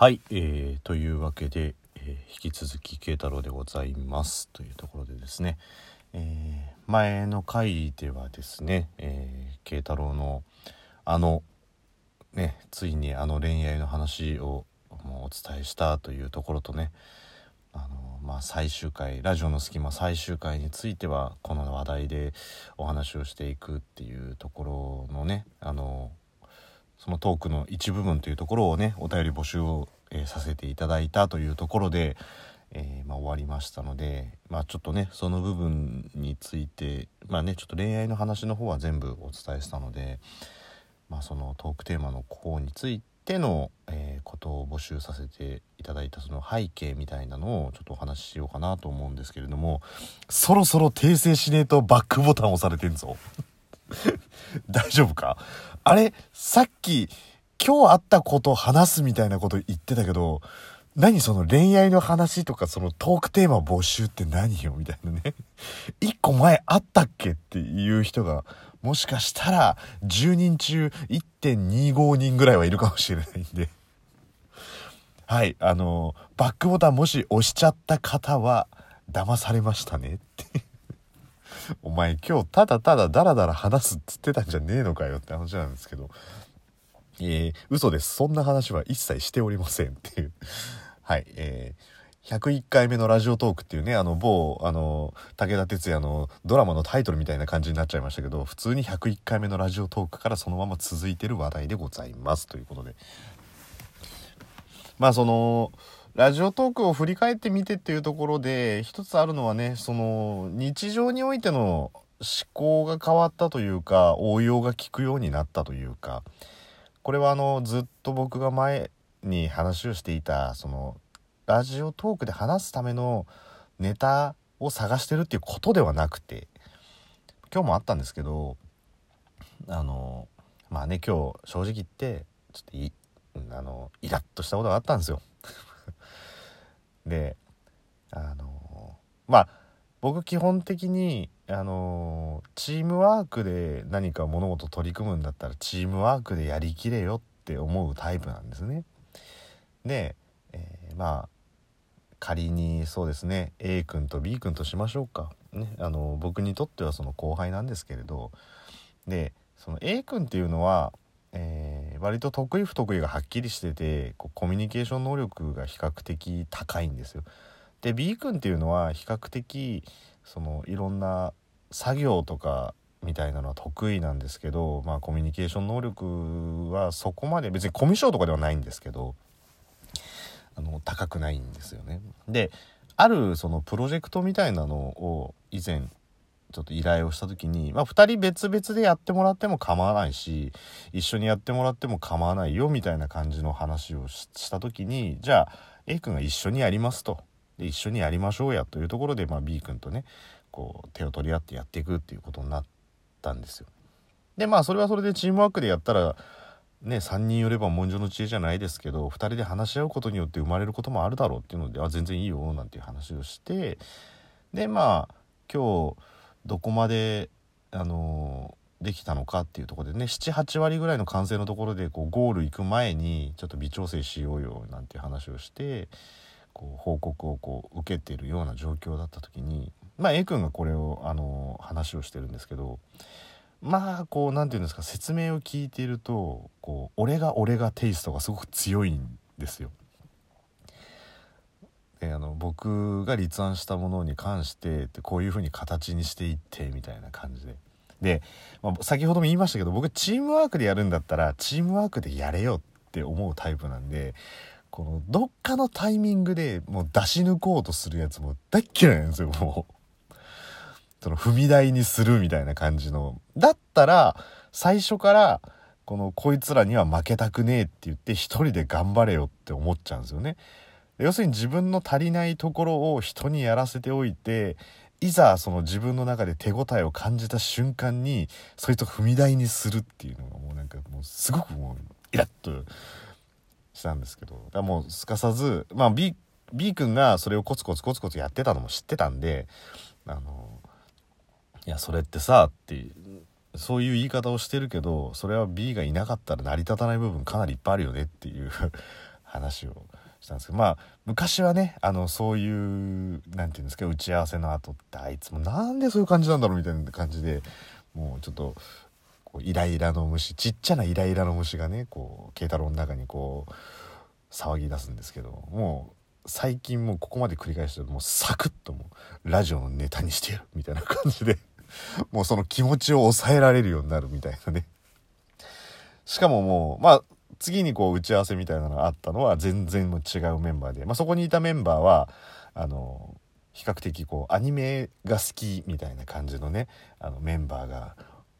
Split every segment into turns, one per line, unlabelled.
はい、えーというわけで、えー引き続き慶太郎でございますというところでですね、えー前の回ではですね、えー慶太郎のあのねついにあの恋愛の話をお伝えしたというところとねあのまあ最終回ラジオの隙間最終回についてはこの話題でお話をしていくっていうところのねあのそのトークの一部分というところをねお便り募集を、えーさせていただいたというところで、えーまあ、終わりましたので、まあ、ちょっとねその部分についてまあねちょっと恋愛の話の方は全部お伝えしたので、まあ、そのトークテーマの方についての、えーことを募集させていただいたその背景みたいなのをちょっとお話ししようかなと思うんですけれどもそろそろ訂正しねえとバックボタン押されてんぞ。大丈夫か？あれさっき今日あったこと話すみたいなこと言ってたけど何その恋愛の話とかそのトークテーマ募集って何よみたいなね。一個前あったっけっていう人がもしかしたら10人中1.25人ぐらいはいるかもしれないんで。はいあのバックボタンもし押しちゃった方は騙されましたねって。お前今日ただただダラダラ話すっつってたんじゃねえのかよって話なんですけど、えー、嘘です。そんな話は一切しておりませんっていう。はい、えー、101回目のラジオトークっていうね、あの某、あの、武田鉄矢のドラマのタイトルみたいな感じになっちゃいましたけど、普通に101回目のラジオトークからそのまま続いてる話題でございますということで。まあその、ラジオトークを振り返ってみてっていうところで一つあるのはねその日常においての思考が変わったというか応用が効くようになったというかこれはあのずっと僕が前に話をしていたそのラジオトークで話すためのネタを探してるっていうことではなくて今日もあったんですけどあのまあね今日正直言ってちょっといあのイラッとしたことがあったんですよ。であのまあ僕基本的にあのチームワークで何か物事取り組むんだったらチームワークでやりきれよって思うタイプなんですね。で、えーまあ仮にそうですね A 君と B 君としましょうか。ね、あの僕にとってはその後輩なんですけれどでその A 君っていうのはえー割と得意不得意がはっきりしててこうコミュニケーション能力が比較的高いんですよ。で B 君っていうのは比較的そのいろんな作業とかみたいなのは得意なんですけど、まあ、コミュニケーション能力はそこまで別にコミュ障とかではないんですけどあの高くないんですよね。であるそのプロジェクトみたいなのを以前ちょっと依頼をした時に、まあ、2人別々でやってもらっても構わないし一緒にやってもらっても構わないよみたいな感じの話をしした時にじゃあ A 君が一緒にやりますとで一緒にやりましょうやというところで、まあ、B 君とねこう手を取り合ってやっていくっていうことになったんですよ。でまあそれはそれでチームワークでやったらね3人寄れば文書の知恵じゃないですけど2人で話し合うことによって生まれることもあるだろうっていうのであ全然いいよなんていう話をしてでまあ今日どこまであのできたのかっていうところでね78割ぐらいの完成のところでこうゴール行く前にちょっと微調整しようよなんていう話をしてこう報告をこう受けてるような状況だった時にまあ A 君がこれをあの話をしてるんですけどまあこう何て言うんですか説明を聞いているとこう俺が俺がテイストがすごく強いんですよ。であの僕が立案したものに関してでこういうふうに形にしていってみたいな感じで。で、まあ、先ほども言いましたけど僕チームワークでやるんだったらチームワークでやれよって思うタイプなんでこのどっかのタイミングでもう出し抜こうとするやつも大っ嫌いなんですよもう。その踏み台にするみたいな感じの。だったら最初からこのこいつらには負けたくねえって言って一人で頑張れよって思っちゃうんですよね。要するに自分の足りないところを人にやらせておいていざその自分の中で手応えを感じた瞬間にそいつを踏み台にするっていうのがもうなんかもうすごくもうイラッとしたんですけど。だもうすかさずまあ B, B 君がそれをコツコツコツコツやってたのも知ってたんであのいやそれってさってそういう言い方をしてるけどそれは B がいなかったら成り立たない部分かなりいっぱいあるよねっていう話をしたんですけどまあ昔はねあのそういう何て言うんですか打ち合わせの後ってあいつもなんでそういう感じなんだろうみたいな感じでもうちょっとこうイライラの虫ちっちゃなイライラの虫がねこう慶太郎の中にこう騒ぎ出すんですけどもう最近もうここまで繰り返してもうサクッともうラジオのネタにしてやるみたいな感じでもうその気持ちを抑えられるようになるみたいなね。しかももうまあ次にこう打ち合わせみたいなのがあったのは全然違うメンバーで、まあ、そこにいたメンバーはあの比較的こうアニメが好きみたいな感じのねあのメンバーが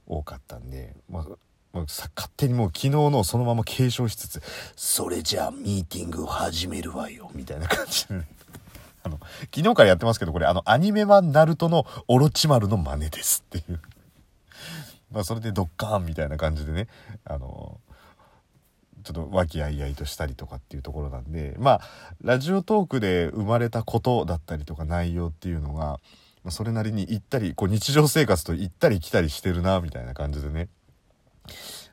多かったんで、まあ、もうさ勝手にもう昨日のそのまま継承しつつ「それじゃあミーティングを始めるわよ」みたいな感じで、ね、あの昨日からやってますけどこれあのアニメ版ナルトのオロチマルの真似ですっていう。まあそれでドッカーンみたいな感じでねあのちょっと和気あいあいとしたりとかっていうところなんでまあラジオトークで生まれたことだったりとか内容っていうのがそれなりに行ったりこう日常生活と行ったり来たりしてるなみたいな感じでね。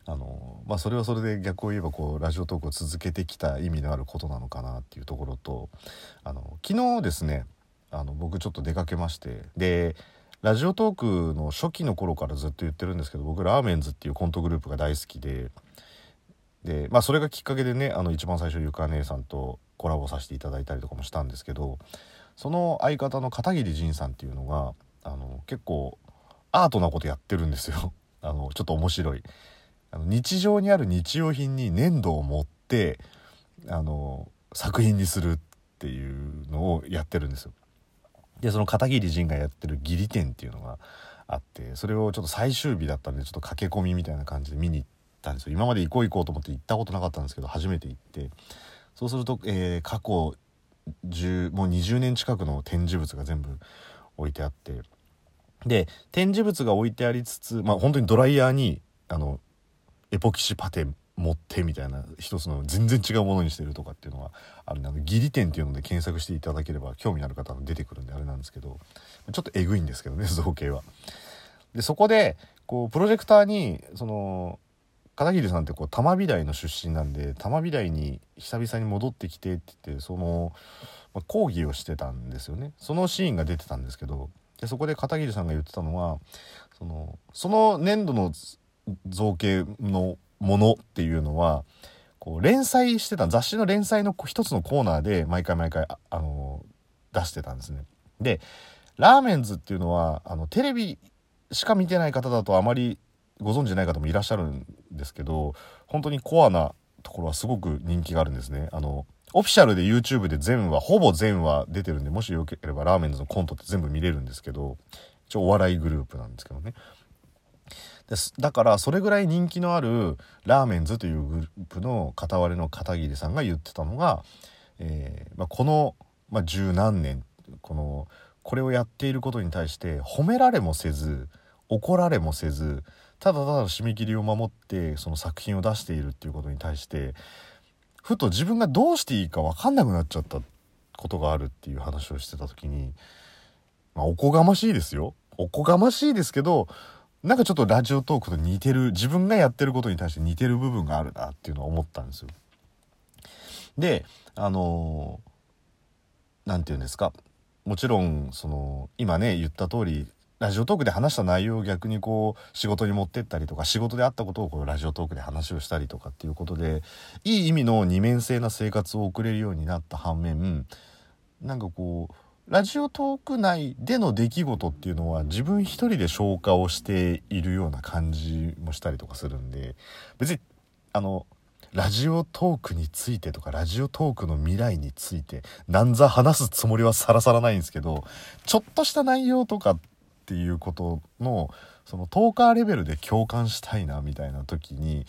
あのまあそれはそれで逆を言えばこうラジオトークを続けてきた意味のあることなのかなっていうところとあの昨日ですねあの僕ちょっと出かけましてでラジオトークの初期の頃からずっと言ってるんですけど僕ラーメンズっていうコントグループが大好きででまあそれがきっかけでねあの一番最初ゆか姉さんとコラボさせていただいたりとかもしたんですけどその相方の片桐仁さんっていうのがあの結構アートなことやってるんですよ。あのちょっと面白い。あの日常にある日用品に粘土を持ってあの作品にするっていうのをやってるんですよ。でその片桐仁がやってる義理店っていうのがあってそれをちょっと最終日だったんでちょっと駆け込みみたいな感じで見に行ってたんですよ。今まで行こう行こうと思って行ったことなかったんですけど初めて行って。そうすると、えー、過去10もう20年近くの展示物が全部置いてあって。で展示物が置いてありつつまあ本当にドライヤーにあのエポキシパテ持ってみたいな一つの全然違うものにしてるとかっていうのはあるんであの義理店っていうので検索していただければ興味のある方が出てくるんであれなんですけどちょっとえぐいんですけどね造形は。でそこでこうプロジェクターにその片桐さんってこう玉美大の出身なんで玉美大に久々に戻ってきてって言ってその、まあ、講義をしてたんですよねそのシーンが出てたんですけどでそこで片桐さんが言ってたのはそのその粘土の造形のものっていうのはこう連載してた雑誌の連載の一つのコーナーで毎回毎回、あの出してたんですね。でラーメンズっていうのはあのテレビしか見てない方だとあまりご存じない方もいらっしゃるんですけど本当にコアなところはすごく人気があるんですね。あのオフィシャルで YouTube で全話ほぼ全話出てるんでもしよければラーメンズのコントって全部見れるんですけど一応お笑いグループなんですけどねですだからそれぐらい人気のあるラーメンズというグループの片割れの片桐さんが言ってたのが、えーまあ、この、まあ、十何年このこれをやっていることに対して褒められもせず怒られもせずただただ締め切りを守ってその作品を出しているっていうことに対してふと自分がどうしていいか分かんなくなっちゃったことがあるっていう話をしてた時に、まあ、おこがましいですよおこがましいですけどなんかちょっとラジオトークと似てる自分がやってることに対して似てる部分があるなっていうのは思ったんですよ。であの何て言うんですかもちろんその今ね言った通りラジオトークで話した内容を逆にこう仕事に持ってったりとか仕事であったことをこうラジオトークで話をしたりとかっていうことでいい意味の二面性な生活を送れるようになった反面なんかこうラジオトーク内での出来事っていうのは自分一人で消化をしているような感じもしたりとかするんで別にあのラジオトークについてとかラジオトークの未来についてなんざ話すつもりはさらさらないんですけどちょっとした内容とかってていうことのそのトーカーレベルで共感したいなみたいな時に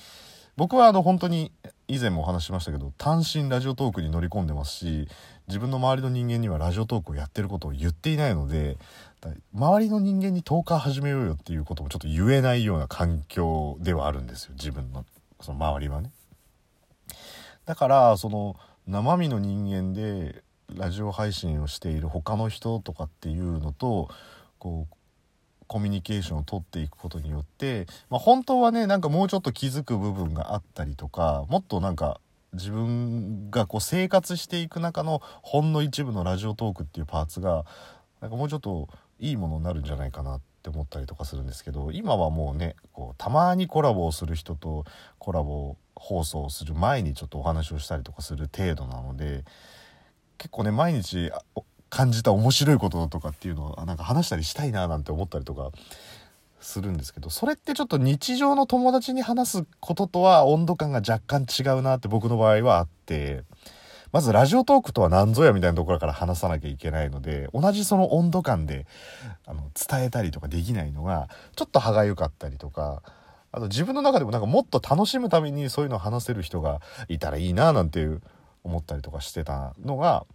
僕はあの本当に以前もお話ししましたけど単身ラジオトークに乗り込んでますし自分の周りの人間にはラジオトークをやってることを言っていないので周りの人間にトーカー始めようよっていうこともちょっと言えないような環境ではあるんですよ自分のその周りはね。だからその生身の人間でラジオ配信をしている他の人とかっていうのとこうコミュニケーションをとっていくことによって、まあ、本当はねなんかもうちょっと気づく部分があったりとかもっとなんか自分がこう生活していく中のほんの一部のラジオトークっていうパーツがなんかもうちょっといいものになるんじゃないかなって思ったりとかするんですけど今はもうねこうたまにコラボをする人とコラボ放送をする前にちょっとお話をしたりとかする程度なので結構ね毎日感じた面白いこととかっていうのをなんか話したりしたいななんて思ったりとかするんですけどそれってちょっと日常の友達に話すこととは温度感が若干違うなって僕の場合はあってまずラジオトークとは何ぞやみたいなところから話さなきゃいけないので同じその温度感であの伝えたりとかできないのがちょっと歯がゆかったりとかあと自分の中でもなんかもっと楽しむためにそういうのを話せる人がいたらいいななんて思ったりとかしてたのが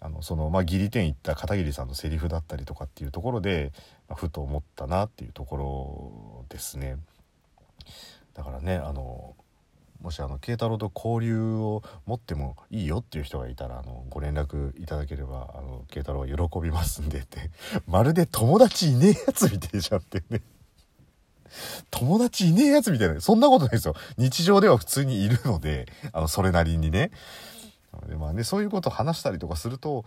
あのそのまあ義理店行った片桐さんのセリフだったりとかっていうところで、まあ、ふと思ったなっていうところですね。だからねあのもしあの慶太郎と交流を持ってもいいよっていう人がいたらあのご連絡いただければあの慶太郎は喜びますんでって。まるで友達いねえやつみたいじゃんってね。友達いねえやつみたいな。そんなことないですよ。日常では普通にいるのであのそれなりにね。でまあねそういうことを話したりとかすると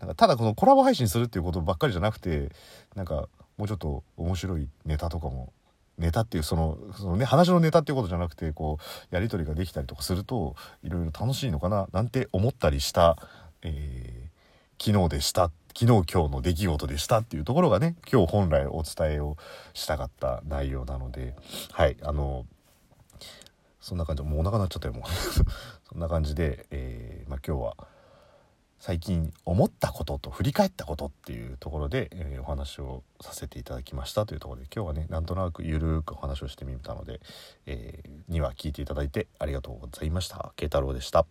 なんかただこのコラボ配信するっていうことばっかりじゃなくてなんかもうちょっと面白いネタとかもネタっていうそのそのね話のネタっていうことじゃなくてこうやり取りができたりとかするといろいろ楽しいのかななんて思ったりした、えー、昨日でした昨日今日の出来事でしたっていうところがね今日本来お伝えをしたかった内容なのではいあのそんな感じ。もうお腹なっちゃったよもう。そんな感じで、えー、まあ、今日は最近思ったことと振り返ったことっていうところで、えー、お話をさせていただきましたというところで今日はねなんとなくゆるくお話をしてみたので、えー、には聞いていただいてありがとうございました。慶太郎でした。